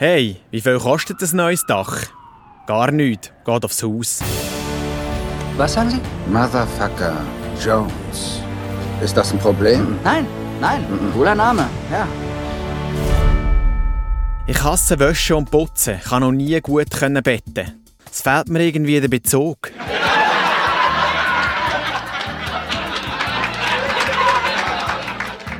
Hey, wie viel kostet das neues Dach? Gar nichts. Geht aufs Haus. Was sagen Sie? Motherfucker Jones. Ist das ein Problem? Nein, nein, cooler Name, ja. Ich hasse Wäsche und Putzen, kann noch nie gut können betten. Es fehlt mir irgendwie der Bezug.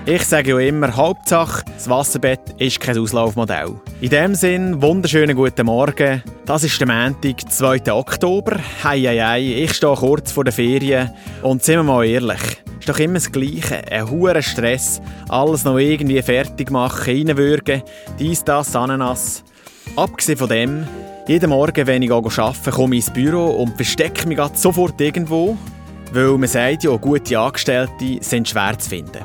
Ich sage ja immer, Hauptsache, das Wasserbett ist kein Auslaufmodell. In dem Sinn, wunderschönen guten Morgen. Das ist der Montag, 2. Oktober. Hei, hei, hei, ich stehe kurz vor der Ferien. Und sind wir mal ehrlich, ist doch immer das Gleiche. Ein hoher Stress, alles noch irgendwie fertig machen, reinwürgen, dies, das, Ananas. Abgesehen von dem, jeden Morgen, wenn ich arbeite, komme ich ins Büro und verstecke mich sofort irgendwo. Weil man sagt ja, gute Angestellte sind schwer zu finden.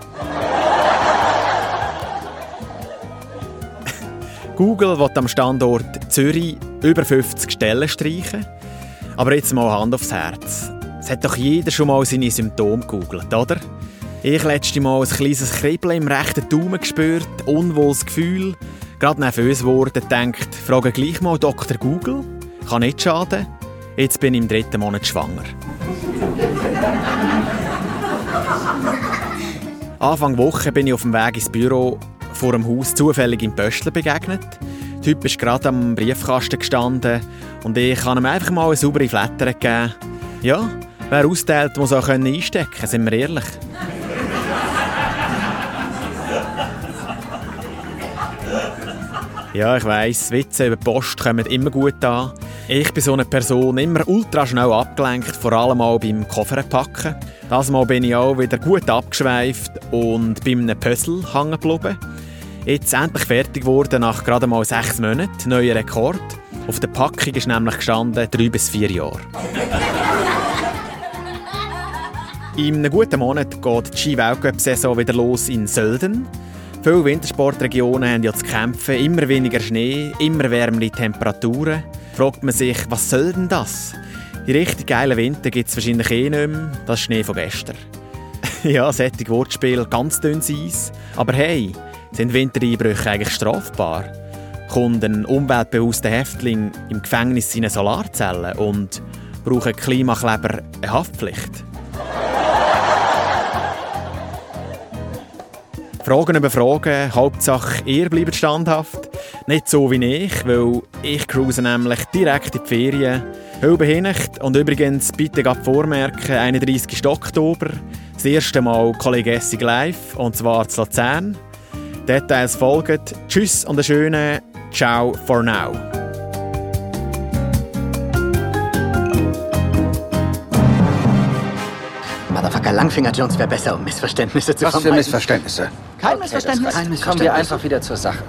Google will am Standort Zürich über 50 Stellen streichen. Aber jetzt mal Hand aufs Herz. Es hat doch jeder schon mal seine Symptome gegoogelt, oder? Ich letzte Mal ein kleines Kribbeln im rechten Daumen gespürt, unwohles Gefühl, gerade nervös geworden, denkt, frage gleich mal Dr. Google. Kann nicht schaden. Jetzt bin ich im dritten Monat schwanger. Anfang Woche bin ich auf dem Weg ins Büro vor dem Haus zufällig im Pöstler begegnet. Der Typ ist gerade am Briefkasten gestanden und ich habe ihm einfach mal eine saubere Flatter gegeben. Ja, wer austeilt, muss auch einstecken können, sind wir ehrlich. Ja, ich weiss, Witze über die Post kommen immer gut an. Ich bin so eine Person, immer ultra schnell abgelenkt, vor allem auch beim Kofferpacken. Das Mal bin ich auch wieder gut abgeschweift und bei einem Puzzle hängen geblieben. Jetzt endlich fertig geworden nach gerade mal sechs Monaten. Neuer Rekord. Auf der Packung ist nämlich gestanden drei bis vier Jahre. In einem guten Monat geht die Ski-Weltcup-Saison wieder los in Sölden. Viele Wintersportregionen haben ja zu kämpfen, immer weniger Schnee, immer wärmere Temperaturen. Fragt man sich, was soll denn das? Die richtig geilen Winter gibt es wahrscheinlich eh nicht mehr. Das ist Schnee von gestern. ja, solche Wortspiel, ganz dünnes Eis. Aber hey, sind Wintereinbrüche eigentlich strafbar? Kommt ein umweltbewusster Häftling im Gefängnis seine Solarzellen und braucht Klimakleber eine Haftpflicht? Fragen über Fragen, Hauptsache ihr bleibt standhaft. Nicht so wie ich, weil ich cruise nämlich direkt in die Ferien. Halbe Hinnicht und übrigens bitte gerade vormerken, 31. Oktober, das erste Mal Kollege Essig live und zwar zu Luzern. Details folgen. Tschüss und einen schönen Ciao for now. Motherfucker Langfinger Jones wäre besser, um Missverständnisse zu Was für vermeiden. Missverständnisse? Kein Missverständnis. Kein Kommen wir Missverständnis. einfach wieder zur Sache.